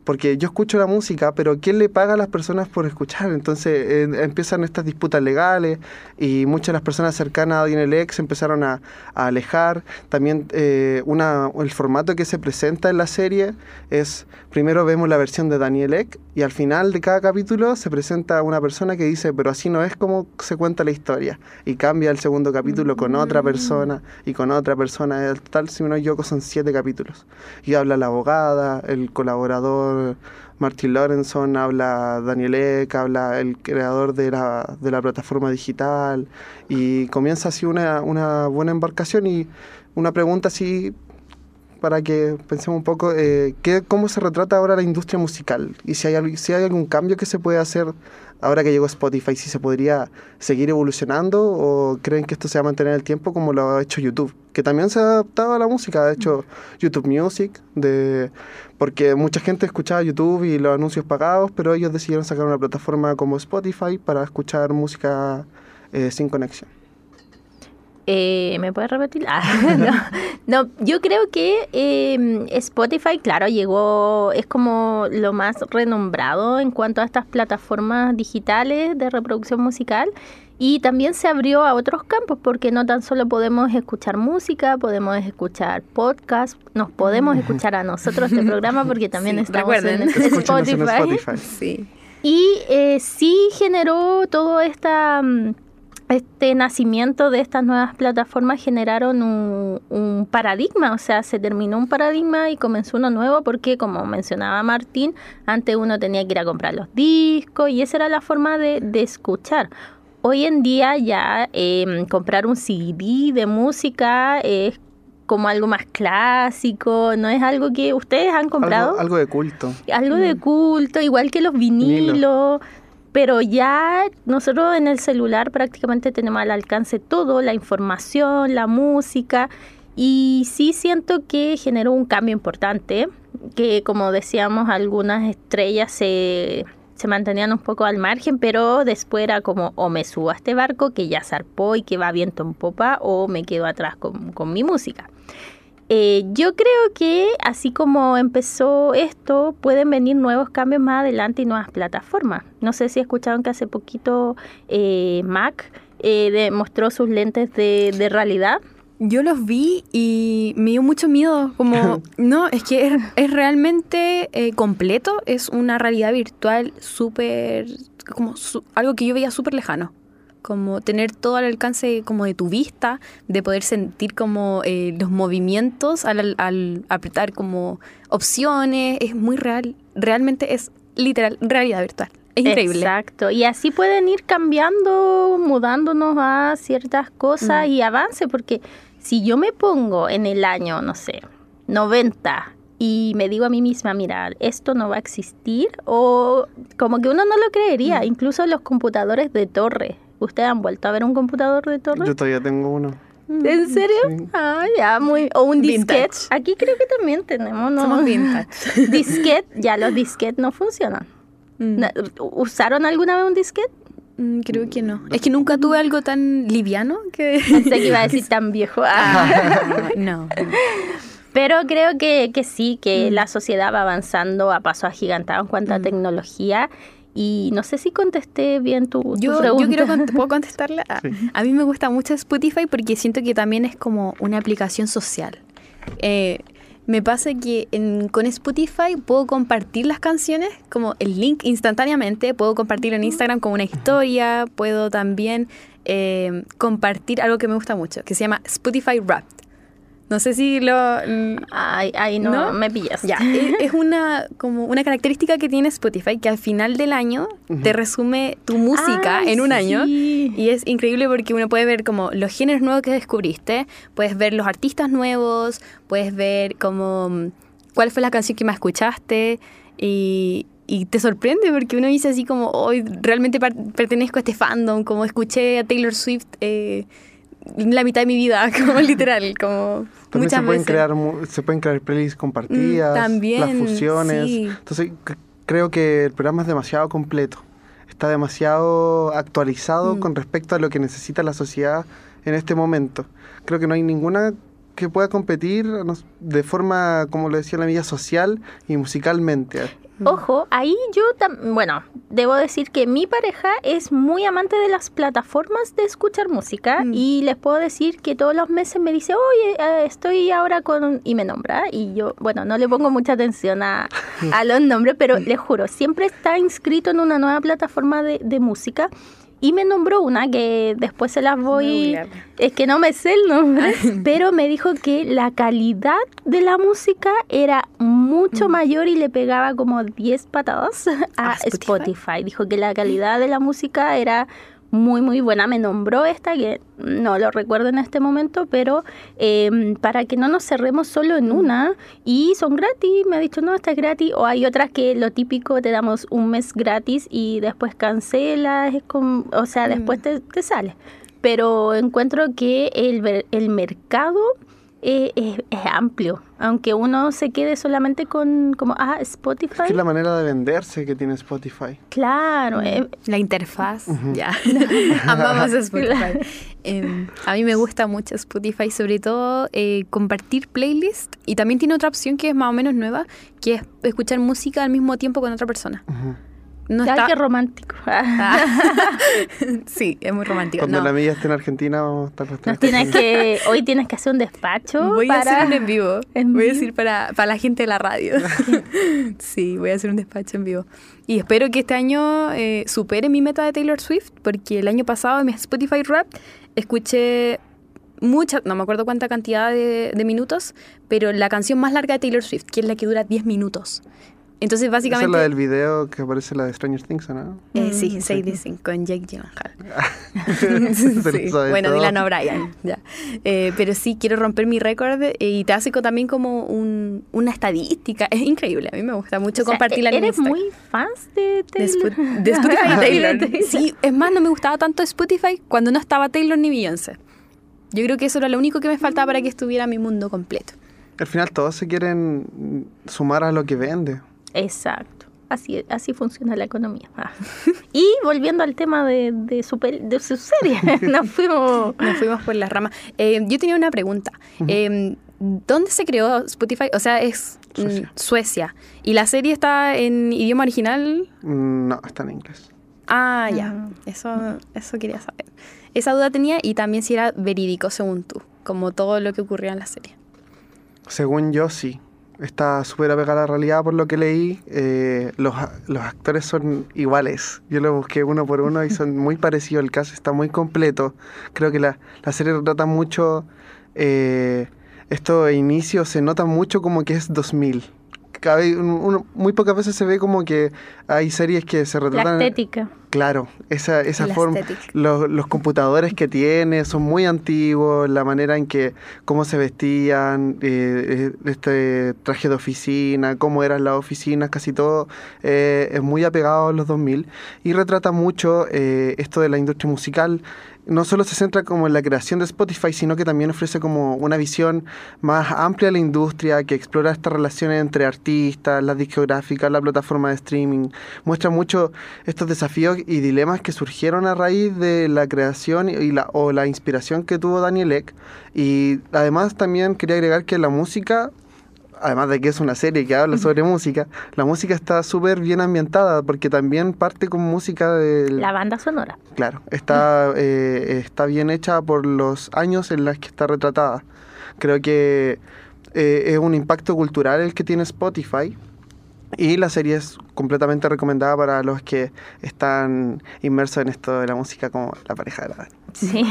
Speaker 4: Porque yo escucho la música, pero ¿quién le paga a las personas por escuchar? Entonces eh, empiezan estas disputas legales y muchas de las personas cercanas a Daniel Ek se empezaron a, a alejar. También eh, una, el formato que se presenta en la serie es, primero vemos la versión de Daniel Ek y al final de cada capítulo se presenta una persona que dice, pero así no es como se cuenta la historia. Y cambia el segundo capítulo con otra persona y con otra persona. El tal, si no equivoco, son siete capítulos. Y habla la abogada, el colaborador Martin Lorenson, habla Daniel Ek, habla el creador de la, de la plataforma digital. Y comienza así una, una buena embarcación. Y una pregunta así para que pensemos un poco eh, ¿qué, cómo se retrata ahora la industria musical y si hay, al- si hay algún cambio que se puede hacer ahora que llegó Spotify, si se podría seguir evolucionando o creen que esto se va a mantener en el tiempo como lo ha hecho YouTube, que también se ha adaptado a la música, ha hecho YouTube Music, de, porque mucha gente escuchaba YouTube y los anuncios pagados, pero ellos decidieron sacar una plataforma como Spotify para escuchar música eh, sin conexión.
Speaker 2: Eh, ¿Me puedes repetir? Ah, no. No, yo creo que eh, Spotify, claro, llegó, es como lo más renombrado en cuanto a estas plataformas digitales de reproducción musical y también se abrió a otros campos porque no tan solo podemos escuchar música, podemos escuchar podcast, nos podemos escuchar a nosotros este programa porque también
Speaker 3: Sí,
Speaker 2: estamos en Spotify.
Speaker 4: Spotify.
Speaker 3: Sí.
Speaker 2: Y eh, sí generó todo esta, mm, este nacimiento de estas nuevas plataformas, generaron un, un paradigma, o sea, se terminó un paradigma y comenzó uno nuevo porque, como mencionaba Martín, antes uno tenía que ir a comprar los discos y esa era la forma de, de escuchar. Hoy en día ya eh, comprar un CD de música es como algo más clásico, no es algo que ustedes han comprado
Speaker 4: Algo, algo de culto.
Speaker 2: algo de culto, igual que los vinilos, pero ya nosotros en el celular prácticamente tenemos al alcance todo, la información, la música, y sí siento que generó un cambio importante, que como decíamos, algunas estrellas se, se mantenían un poco al margen, pero después era como o me subo a este barco que ya zarpó y que va viento en popa, o me quedo atrás con, con mi música. Eh, yo creo que así como empezó esto, pueden venir nuevos cambios más adelante y nuevas plataformas. No sé si escucharon que hace poquito eh, Mac eh, demostró sus lentes de, de realidad.
Speaker 3: Yo los vi y me dio mucho miedo, como, no, es que es, es realmente eh, completo, es una realidad virtual súper, como su- algo que yo veía súper lejano, como tener todo al alcance como de tu vista, de poder sentir como eh, los movimientos al, al- al apretar como opciones, es muy real, realmente es literal realidad virtual, es increíble.
Speaker 2: Exacto. Y así pueden ir cambiando, mudándonos a ciertas cosas
Speaker 3: Mm.
Speaker 2: y avance, porque si yo me pongo en el año, no sé, 90 y me digo a mí misma, mira, esto no va a existir, o como que uno no lo creería, incluso los computadores de torre. ¿Ustedes han vuelto a ver un computador de torre?
Speaker 4: Yo todavía tengo uno.
Speaker 2: ¿En serio?
Speaker 4: Sí.
Speaker 2: Ah, ya, muy. O un disquete. Aquí creo que también tenemos, ¿no?
Speaker 3: Somos vintage.
Speaker 2: disquete, ya los disquetes no funcionan.
Speaker 3: Mm.
Speaker 2: ¿Usaron alguna vez un disquete?
Speaker 3: Mm, creo que no. Es que nunca tuve algo tan liviano que...
Speaker 2: Pensé que iba a decir tan viejo. Ah.
Speaker 3: Ah, no.
Speaker 2: Pero creo que, que sí, que la sociedad va avanzando a paso agigantado en cuanto a tecnología. Y no sé si contesté bien tu, tu
Speaker 3: Yo,
Speaker 2: pregunta.
Speaker 3: yo quiero cont- ¿puedo contestarla. A,
Speaker 4: Sí.
Speaker 3: a mí me gusta mucho Spotify porque siento que también es como una aplicación social. Eh, me pasa que en- con Spotify puedo compartir las canciones, como el link instantáneamente, puedo compartirlo en Instagram como una historia, puedo también eh, compartir algo que me gusta mucho, que se llama Spotify Wrapped. No sé si lo...
Speaker 2: Ay, ay, no,
Speaker 3: ¿No?
Speaker 2: me pillas.
Speaker 3: Ya, es, es una como una característica que tiene Spotify que al final del año te resume tu música
Speaker 2: Ay,
Speaker 3: en un año y es increíble porque uno puede ver como los géneros nuevos que descubriste, puedes ver los artistas nuevos, puedes ver como mm, cuál fue la canción que más escuchaste y, y te sorprende porque uno dice así como hoy realmente par- pertenezco a este fandom, como escuché a Taylor Swift eh, la mitad de mi vida, como literal, como
Speaker 4: También
Speaker 3: muchas
Speaker 4: se pueden,
Speaker 3: veces.
Speaker 4: crear, mu- se pueden crear playlists compartidas,
Speaker 3: Mm, también,
Speaker 4: las fusiones.
Speaker 3: sí.
Speaker 4: Entonces, creo que el programa es demasiado completo. Está demasiado actualizado
Speaker 3: Mm.
Speaker 4: con respecto a lo que necesita la sociedad en este momento. Creo que no hay ninguna que pueda competir de forma, como lo decía la amiga, social y musicalmente.
Speaker 2: Ojo, ahí yo, tam- bueno, debo decir que mi pareja es muy amante de las plataformas de escuchar música
Speaker 3: Mm.
Speaker 2: y les puedo decir que todos los meses me dice, oye, eh, estoy ahora con... y me nombra y yo, bueno, no le pongo mucha atención a, a los nombres, pero les juro, siempre está inscrito en una nueva plataforma de, de música y me nombró una que después se las voy... Es que no me sé el nombre, pero me dijo que la calidad de la música era mucho mayor y le pegaba como 10 patadas a,
Speaker 3: ¿A Spotify?
Speaker 2: Spotify? Dijo que la calidad de la música era muy, muy buena. Me nombró esta, que no lo recuerdo en este momento, pero eh, para que no nos cerremos solo en una, y son gratis, me ha dicho, no, esta es gratis, o hay otras que lo típico, te damos un mes gratis y después cancelas, es como, o sea, después te, te sale. Pero encuentro que el, el mercado eh, es, es amplio, aunque uno se quede solamente con como, ah, Spotify.
Speaker 4: Es que la manera de venderse que tiene Spotify.
Speaker 2: Claro, eh,
Speaker 3: La interfaz, ya. Amamos Spotify. Em, a mí me gusta mucho Spotify, sobre todo eh, compartir playlist. Y también tiene otra opción que es más o menos nueva, que es escuchar música al mismo tiempo con otra persona. No
Speaker 2: ay,
Speaker 3: está...
Speaker 2: qué romántico.
Speaker 3: Ah. sí, es muy romántico.
Speaker 4: Cuando
Speaker 3: No.
Speaker 4: la amiga esté en Argentina, vamos a estar
Speaker 2: tienes que, hoy tienes que hacer un despacho
Speaker 3: Voy a hacer un en vivo.
Speaker 2: ¿En
Speaker 3: voy a decir para, para la gente de la radio. sí, voy a hacer un despacho en vivo. Y espero que este año eh, supere mi meta de Taylor Swift, porque el año pasado en mi Spotify Rap escuché mucha, no me acuerdo cuánta cantidad de, de minutos, pero la canción más larga de Taylor Swift, que es la que dura 10 minutos. Entonces,
Speaker 4: Esa es
Speaker 3: básicamente...
Speaker 4: la del video que aparece la de Stranger Things, ¿o ¿no?
Speaker 3: Eh,
Speaker 2: Mm,
Speaker 3: sí, 6 de 5 con Jake Gyllenhaal. Sí, Bueno,
Speaker 4: todo.
Speaker 3: Dylan O'Brien, ya. Eh, pero sí, quiero romper mi récord eh, y te hace también como un- una estadística. Es increíble, a mí me gusta mucho
Speaker 2: O sea,
Speaker 3: compartirla en
Speaker 2: ¿Eres muy fans de
Speaker 3: De,
Speaker 2: Taylor?
Speaker 3: Spo- de Spotify y Taylor.
Speaker 2: Taylor.
Speaker 3: Sí, es más, no me gustaba tanto Spotify cuando no estaba Taylor ni Beyoncé. Yo creo que eso era lo único que me faltaba para que estuviera mi mundo completo.
Speaker 4: Al final todos se quieren sumar a lo que vende.
Speaker 2: Exacto. Así, así funciona la economía. Ah. Y volviendo al tema de, de, su, de su serie, nos fuimos...
Speaker 3: Nos fuimos por las ramas. Eh, yo tenía una pregunta. Eh, ¿Dónde se creó Spotify? O sea, es mm,
Speaker 4: Suecia.
Speaker 3: Suecia. ¿Y la serie está en idioma original?
Speaker 4: Mm, No, está en inglés.
Speaker 3: Ah, ya.
Speaker 2: Ah.
Speaker 3: Eso, eso quería saber. Esa duda tenía y también si era verídico según tú, como todo lo que ocurría en la serie.
Speaker 4: Según yo, sí. Está súper apegada a la realidad por lo que leí. Eh, los, los actores son iguales. Yo lo busqué uno por uno y son muy parecidos. El caso está muy completo. Creo que la, la serie trata mucho... Eh, esto de inicio se nota mucho como que es 2000. cada vez- un- uno- muy pocas veces se ve como que hay series que se
Speaker 2: La
Speaker 4: retratan.
Speaker 2: estética.
Speaker 4: Claro, esa, forma. Los, los computadores que tiene son muy antiguos, la manera en que, cómo se vestían, eh, este traje de oficina, cómo eran las oficinas, casi todo eh, es muy apegado a los 2000 y retrata mucho eh, esto de la industria musical. No solo se centra como en la creación de Spotify, sino que también ofrece como una visión más amplia de la industria, que explora estas relaciones entre artistas, las discográficas, la plataforma de streaming. Muestra mucho estos desafíos y dilemas que surgieron a raíz de la creación y la, o la inspiración que tuvo Daniel Ek. Y además también quería agregar que la música, además de que es una serie que habla sobre música, la música está súper bien ambientada porque también parte con música del...
Speaker 2: La banda sonora.
Speaker 4: Claro, está, eh, está bien hecha por los años en los que está retratada. Creo que eh, es un impacto cultural el que tiene Spotify. Y la serie es completamente recomendada para los que están inmersos en esto de la música como la pareja de la Dani.
Speaker 2: Sí.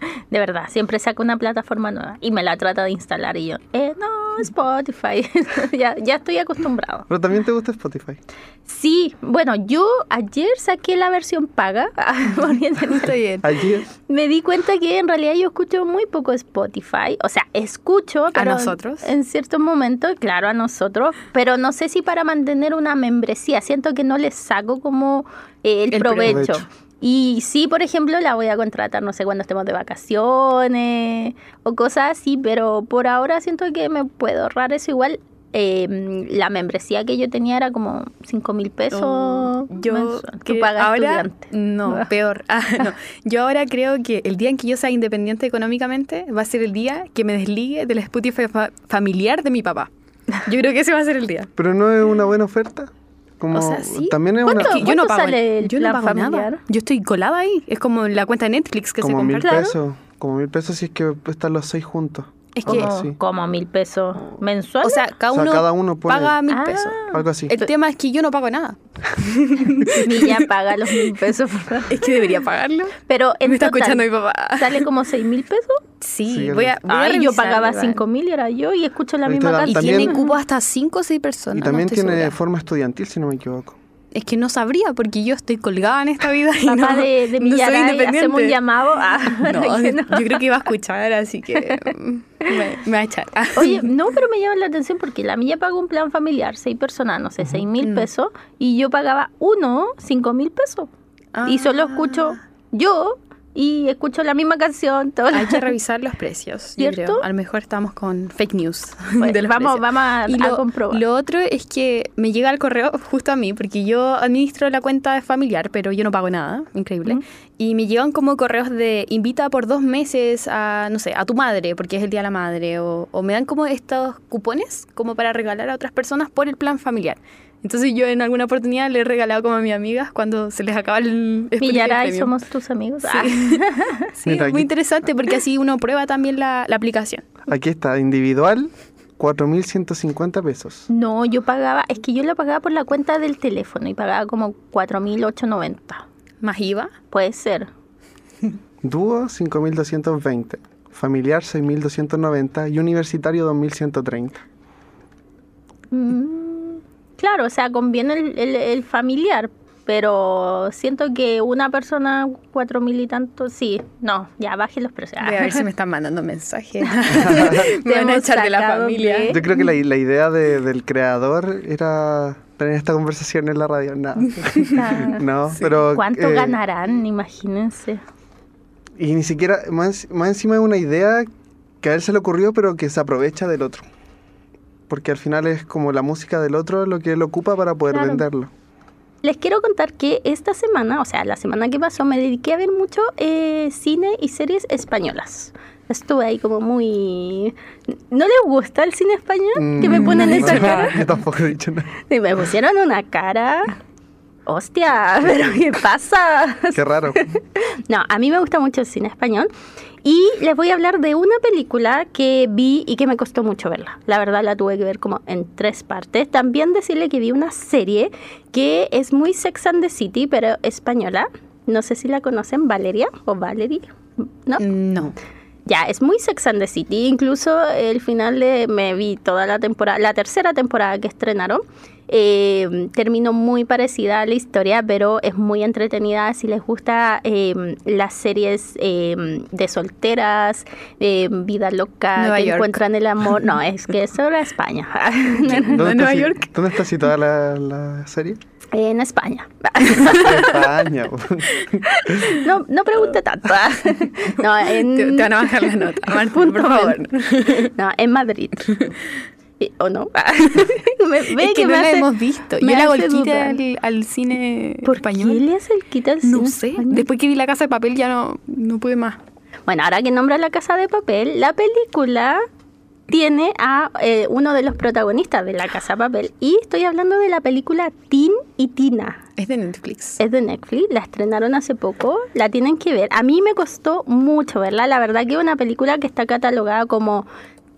Speaker 2: De verdad, siempre saca una plataforma nueva y me la trata de instalar y yo, eh, no, Spotify. ya, ya estoy acostumbrado.
Speaker 4: Pero también te gusta Spotify.
Speaker 2: Sí, bueno, yo ayer saqué la versión paga
Speaker 3: bien.
Speaker 4: Ayer,
Speaker 2: me di cuenta que en realidad yo escucho muy poco Spotify. O sea, escucho pero
Speaker 3: nosotros?
Speaker 2: En ciertos momentos, claro, a nosotros. Pero no sé si para mantener una membresía. Siento que no les saco como eh, el,
Speaker 3: El
Speaker 2: provecho.
Speaker 4: provecho.
Speaker 2: Y sí, por ejemplo, la voy a contratar, no sé, cuando estemos de vacaciones o cosas así, pero por ahora siento que me puedo ahorrar eso igual. eh, la membresía que yo tenía era como 5 mil pesos.
Speaker 3: Oh, yo
Speaker 2: mensual.
Speaker 3: Creo-
Speaker 2: pagas
Speaker 3: ahora
Speaker 2: estudiante.
Speaker 3: no peor Ah, no. yo ahora creo que el día en que yo sea independiente económicamente va a ser el día que me desligue del Spotify fa- familiar de mi papá yo creo que ese va a ser el día
Speaker 4: pero no es una buena oferta. Como,
Speaker 3: O sea, sí.
Speaker 4: También es una...
Speaker 3: Yo no pago,
Speaker 2: sale el
Speaker 3: yo no pago nada yo estoy colada ahí es como la cuenta de Netflix que
Speaker 4: como
Speaker 3: se
Speaker 4: mil
Speaker 3: compra
Speaker 2: Claro.
Speaker 4: pesos. Como mil pesos si es que están los seis juntos.
Speaker 3: Es que
Speaker 2: Como,
Speaker 4: sí.
Speaker 2: como mil pesos mensuales.
Speaker 3: o sea cada
Speaker 4: O sea,
Speaker 3: uno,
Speaker 4: cada uno pone-
Speaker 3: paga mil
Speaker 2: Ah.
Speaker 3: pesos
Speaker 4: Algo así.
Speaker 3: el tema es que yo no pago nada
Speaker 2: Niña paga los mil pesos.
Speaker 3: es que debería pagarlo
Speaker 2: Pero en
Speaker 3: me está
Speaker 2: total,
Speaker 3: escuchando mi papá
Speaker 2: Sale como seis mil pesos.
Speaker 3: sí,
Speaker 4: Sí,
Speaker 3: voy a, voy a
Speaker 2: yo pagaba
Speaker 3: ¿verdad?
Speaker 2: cinco mil y era yo y escucho la misma
Speaker 4: la-
Speaker 3: y tiene cupo hasta 5 o 6 personas
Speaker 4: Y también tiene
Speaker 3: segura.
Speaker 4: forma estudiantil, si no me equivoco.
Speaker 3: Es que no sabría porque yo estoy colgada en esta vida y
Speaker 2: Papá
Speaker 3: no,
Speaker 2: de, de
Speaker 3: no soy independiente.
Speaker 2: hacemos un llamado. Ah,
Speaker 3: No, yo creo que iba a escuchar, así que mm, me, me va a echar.
Speaker 2: Oye, no, pero me llama la atención porque la mía pagó un plan familiar, seis personas, no sé, seis mil pesos, y yo pagaba uno, cinco mil pesos. Y solo escucho yo y escucho la misma canción. Todo
Speaker 3: Hay que revisar los precios, yo
Speaker 2: ¿Cierto?
Speaker 3: creo. A lo mejor estamos con fake news
Speaker 2: Bueno,
Speaker 3: de los
Speaker 2: vamos, vamos a,
Speaker 3: Y
Speaker 2: a
Speaker 3: lo,
Speaker 2: comprobar.
Speaker 3: lo otro es que me llega el correo justo a mí, porque yo administro la cuenta familiar, pero yo no pago nada, increíble. Y me llegan como correos de invita por dos meses a, no sé, a tu madre, porque es el Día de la Madre, o, o me dan como estos cupones como para regalar a otras personas por el plan familiar. Entonces yo en alguna oportunidad le he regalado como a mis amigas cuando se les acaba el
Speaker 2: Millaray, somos tus amigos. Ah.
Speaker 3: Sí,
Speaker 4: Mira,
Speaker 3: es muy interesante porque así uno prueba también la, la aplicación.
Speaker 4: Aquí está, individual, 4.150 pesos.
Speaker 2: No, yo pagaba, es que yo la pagaba por la cuenta del teléfono y pagaba como 4.890.
Speaker 3: Más IVA.
Speaker 2: Puede ser.
Speaker 4: Dúo, 5.220. Familiar, 6.290. Y universitario, 2.130.
Speaker 2: Mm, claro, o sea, conviene el, el- el familiar, pero siento que una persona, cuatro mil y tanto, sí, no, ya baje los precios.
Speaker 3: Voy a ver si me están mandando mensajes. Me van a echar de la familia.
Speaker 2: de-
Speaker 4: Yo creo que la, la idea de- del creador era tener esta conversación en la radio. No, pero...
Speaker 2: ¿Cuánto
Speaker 4: eh,
Speaker 2: ganarán? Imagínense.
Speaker 4: Y ni siquiera, más, más encima es una idea que a él se le ocurrió, pero que se aprovecha del otro. Porque al final es como la música del otro lo que él ocupa para poder
Speaker 2: Claro.
Speaker 4: venderlo.
Speaker 2: Les quiero contar que esta semana, o sea, la semana que pasó, me dediqué a ver mucho eh, cine y series españolas. Estuve ahí como muy... ¿No les gusta el cine español? Que me
Speaker 4: Mm,
Speaker 2: ponen
Speaker 4: no,
Speaker 2: esa
Speaker 4: no,
Speaker 2: cara.
Speaker 4: Yo tampoco he dicho nada.
Speaker 2: Y me pusieron una cara... Hostia, pero ¿qué pasa?
Speaker 4: Qué raro.
Speaker 2: No, a mí me gusta mucho el cine español y les voy a hablar de una película que vi y que me costó mucho verla. La verdad la tuve que ver como en tres partes. También decirle que vi una serie que es muy Sex and the City, pero española. No sé si la conocen, Valeria o Valerie. ¿No?
Speaker 3: No.
Speaker 2: Ya, es muy Sex and the City. Incluso el final de me vi toda la temporada, la tercera temporada que estrenaron. Eh, terminó muy parecida a la historia, pero es muy entretenida si les gusta eh, las series eh, de solteras, eh, vida loca,
Speaker 3: Nueva
Speaker 2: que
Speaker 3: York.
Speaker 2: encuentran el amor. No, es que eso era España.
Speaker 4: ¿Dónde,
Speaker 3: Nueva
Speaker 4: está,
Speaker 3: York.
Speaker 4: ¿Dónde está situada la, la serie?
Speaker 2: en España.
Speaker 4: España.
Speaker 2: No, no pregunte tanto. No, en,
Speaker 3: Te, te van a bajar la nota. Martín,
Speaker 2: Punto
Speaker 3: por favor.
Speaker 2: No, en Madrid. ¿O no? me, ve
Speaker 3: Es que, no
Speaker 2: me
Speaker 3: la
Speaker 2: hace-
Speaker 3: hemos visto. Yo le hago el quite al, al cine
Speaker 2: ¿Por
Speaker 3: español.
Speaker 2: qué le hace el al
Speaker 3: No
Speaker 2: cine
Speaker 3: sé.
Speaker 2: español?
Speaker 3: Después que vi La Casa de Papel ya no, no pude más.
Speaker 2: Bueno, ahora que nombra La Casa de Papel, la película tiene a eh, uno de los protagonistas de La Casa de Papel. Y estoy hablando de la película Tin y Tina.
Speaker 3: Es de Netflix.
Speaker 2: Es de Netflix, la estrenaron hace poco, la tienen que ver. A mí me costó mucho verla, la verdad que es una película que está catalogada como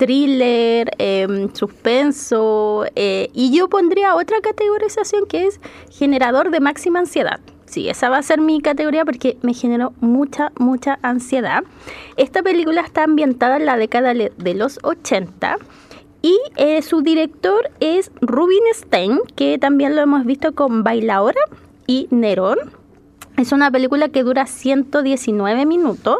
Speaker 2: thriller, eh, suspenso, eh, y yo pondría otra categorización que es generador de máxima ansiedad. Sí, esa va a ser mi categoría porque me generó mucha, mucha ansiedad. Esta película está ambientada en la década de los 80 y eh, su director es Rubin Stein, que también lo hemos visto con Bailaora y Nerón. Es una película que dura 119 minutos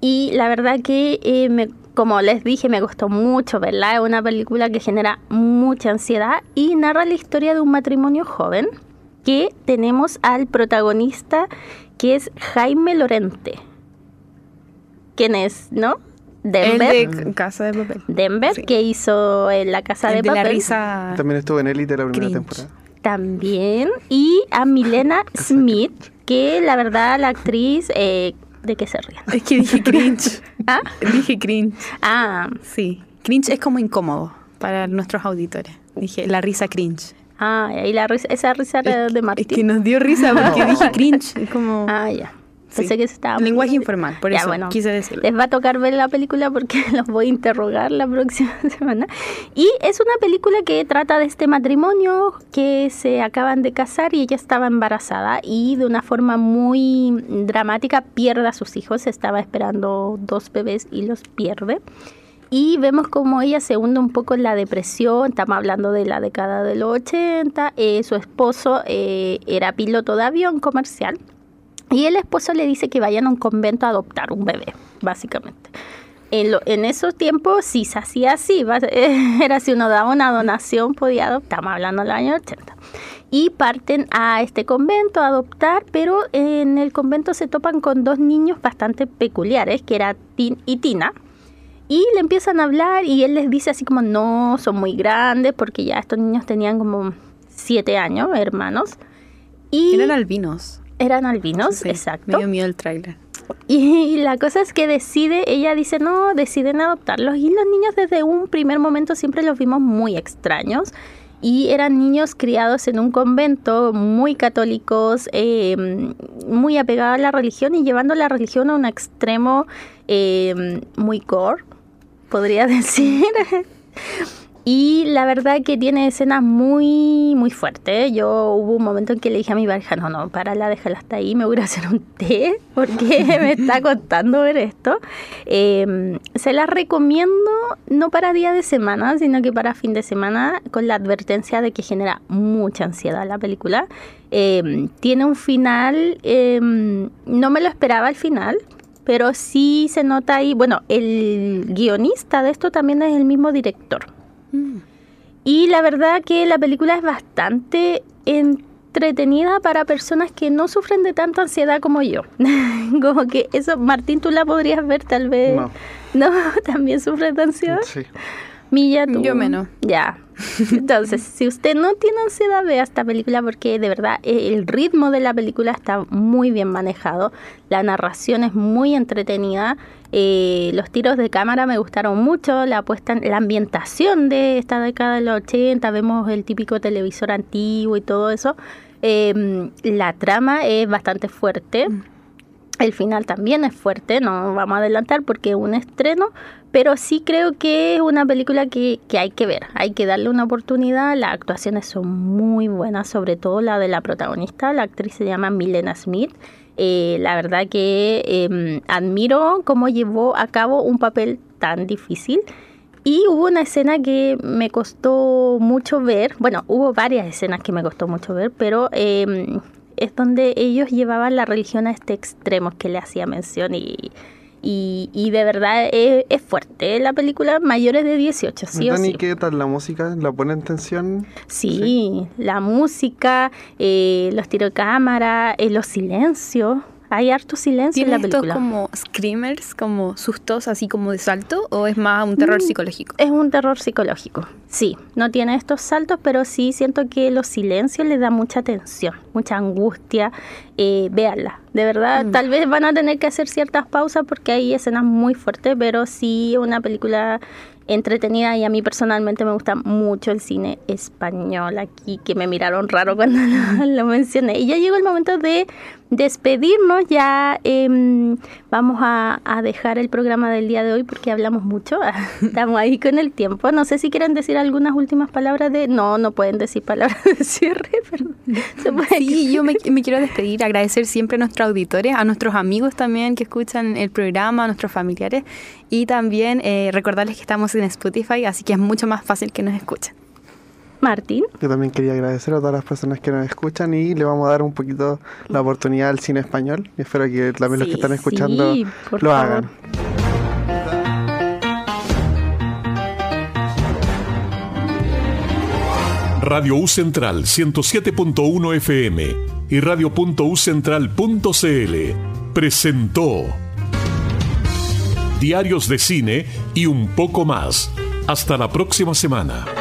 Speaker 2: y la verdad que, eh, me- como les dije, me gustó mucho verla. Es una película que genera mucha ansiedad y narra la historia de un matrimonio joven que tenemos al protagonista que es Jaime Lorente. ¿Quién es? ¿No?
Speaker 3: El
Speaker 2: Denver.
Speaker 3: de Casa de Papel.
Speaker 2: Denver,
Speaker 3: Sí.
Speaker 2: que hizo en La Casa
Speaker 3: El
Speaker 2: de
Speaker 3: de
Speaker 2: Papel.
Speaker 3: la risa.
Speaker 4: También estuvo en Elite la primera
Speaker 3: Cringe.
Speaker 4: temporada.
Speaker 2: También. Y a Milena Smith, que la verdad la actriz... eh, ¿De qué se ríen?
Speaker 3: Es que dije cringe.
Speaker 2: ¿Ah?
Speaker 3: Dije cringe.
Speaker 2: Ah,
Speaker 3: Sí. Cringe es como incómodo para nuestros auditores. Dije la risa cringe.
Speaker 2: ah, y la risa, esa risa era de
Speaker 3: Es
Speaker 2: Martín.
Speaker 3: que nos dio risa porque dije cringe. Es como.
Speaker 2: Ah, ya.
Speaker 3: Sí.
Speaker 2: Pensé que se estaba...
Speaker 3: Lenguaje informal, por
Speaker 2: Ya,
Speaker 3: eso
Speaker 2: bueno.
Speaker 3: quise decirlo.
Speaker 2: Les va a tocar ver la película porque los voy a interrogar la próxima semana. Y es una película que trata de este matrimonio que se acaban de casar y ella estaba embarazada y de una forma muy dramática pierde a sus hijos. Estaba esperando dos bebés y los pierde. Y vemos como ella se hunde un poco en la depresión, estamos hablando de la década de los 80, eh, su esposo eh, era piloto de avión comercial y el esposo le dice que vayan a un convento a adoptar un bebé, básicamente. En, esos tiempos sí se hacía así, era si uno daba una donación podía adoptar, estamos hablando del año 80. Y parten a este convento a adoptar, pero en el convento se topan con dos niños bastante peculiares, que era Tin y Tina. Y le empiezan a hablar y él les dice así como, no, son muy grandes, porque ya estos niños tenían como siete años, hermanos. Y
Speaker 3: Eran albinos.
Speaker 2: Eran albinos,
Speaker 3: Sí,
Speaker 2: exacto.
Speaker 3: Me dio miedo el tráiler.
Speaker 2: Y la cosa es que decide, ella dice, no, deciden adoptarlos. Y los niños desde un primer momento siempre los vimos muy extraños. Y eran niños criados en un convento, muy católicos, eh, muy apegados a la religión y llevando la religión a un extremo eh, muy gore, podría decir. Y la verdad que tiene escenas muy, muy fuertes. Yo hubo un momento en que le dije a mi pareja, no, no, párala, déjala hasta ahí, me voy a hacer un té, porque me está costando ver esto. Eh, se las recomiendo no para día de semana, sino que para fin de semana, con la advertencia de que genera mucha ansiedad la película. Eh, tiene un final, eh, no me lo esperaba al final, pero sí se nota ahí, bueno, el guionista de esto también es el mismo director. Y la verdad que la película es bastante entretenida para personas que no sufren de tanta ansiedad como yo. como que eso, Martín, tú la podrías ver tal vez.
Speaker 4: No.
Speaker 2: No, también sufres de ansiedad.
Speaker 4: Sí.
Speaker 2: Milla, tú.
Speaker 3: Yo menos.
Speaker 2: Ya. Entonces, si usted no tiene ansiedad, vea esta película porque de verdad eh, el ritmo de la película está muy bien manejado. La narración es muy entretenida. eh, los tiros de cámara me gustaron mucho. La puesta la ambientación de esta década de los 80. Vemos el típico televisor antiguo y todo eso. Eh, la trama es bastante fuerte. El final también es fuerte, no vamos a adelantar porque es un estreno, pero sí creo que es una película que, que hay que ver, hay que darle una oportunidad, las actuaciones son muy buenas, sobre todo la de la protagonista, la actriz se llama Milena Smith, Eh, la verdad que em, admiro cómo llevó a cabo un papel tan difícil. Y hubo una escena que me costó mucho ver, bueno, hubo varias escenas que me costó mucho ver, pero em, es donde ellos llevaban la religión a este extremo que le hacía mención y y, y de verdad es, es, fuerte la película, mayores de 18, sí o sí.
Speaker 4: qué tal la música? ¿La pone en tensión?
Speaker 2: Sí, sí. la música, eh, los cámara, eh, los silencios. Hay harto silencio en la película.
Speaker 3: como screamers, como sustos así como de salto o es más un terror mm, psicológico?
Speaker 2: Es un terror psicológico. Sí, no tiene estos saltos, pero sí siento que los silencios le da mucha tensión, mucha angustia. Eh, véanla, de verdad, mm. tal vez van a tener que hacer ciertas pausas porque hay escenas muy fuertes, pero sí una película entretenida y a mí personalmente me gusta mucho el cine español aquí, que me miraron raro cuando lo, mencioné. Y ya llegó el momento de despedirnos, ya eh, vamos a, a, dejar el programa del día de hoy porque hablamos mucho, estamos ahí con el tiempo. No sé si quieren decir algunas últimas palabras de... No, no pueden decir palabras de cierre, perdón.
Speaker 3: Sí, yo me, me, quiero despedir, agradecer siempre a nuestros auditores, a nuestros amigos también que escuchan el programa, a nuestros familiares y también eh, recordarles que estamos en Spotify, así que es mucho más fácil que nos escuchen.
Speaker 2: Martín.
Speaker 4: Yo también quería agradecer a todas las personas que nos escuchan y le vamos a dar un poquito la oportunidad al cine español. Y espero que también los que están escuchando sí, lo favor. hagan.
Speaker 1: Radio U Central 107.1 FM y radio.ucentral.cl presentó Diarios de Cine y un poco más. Hasta la próxima semana.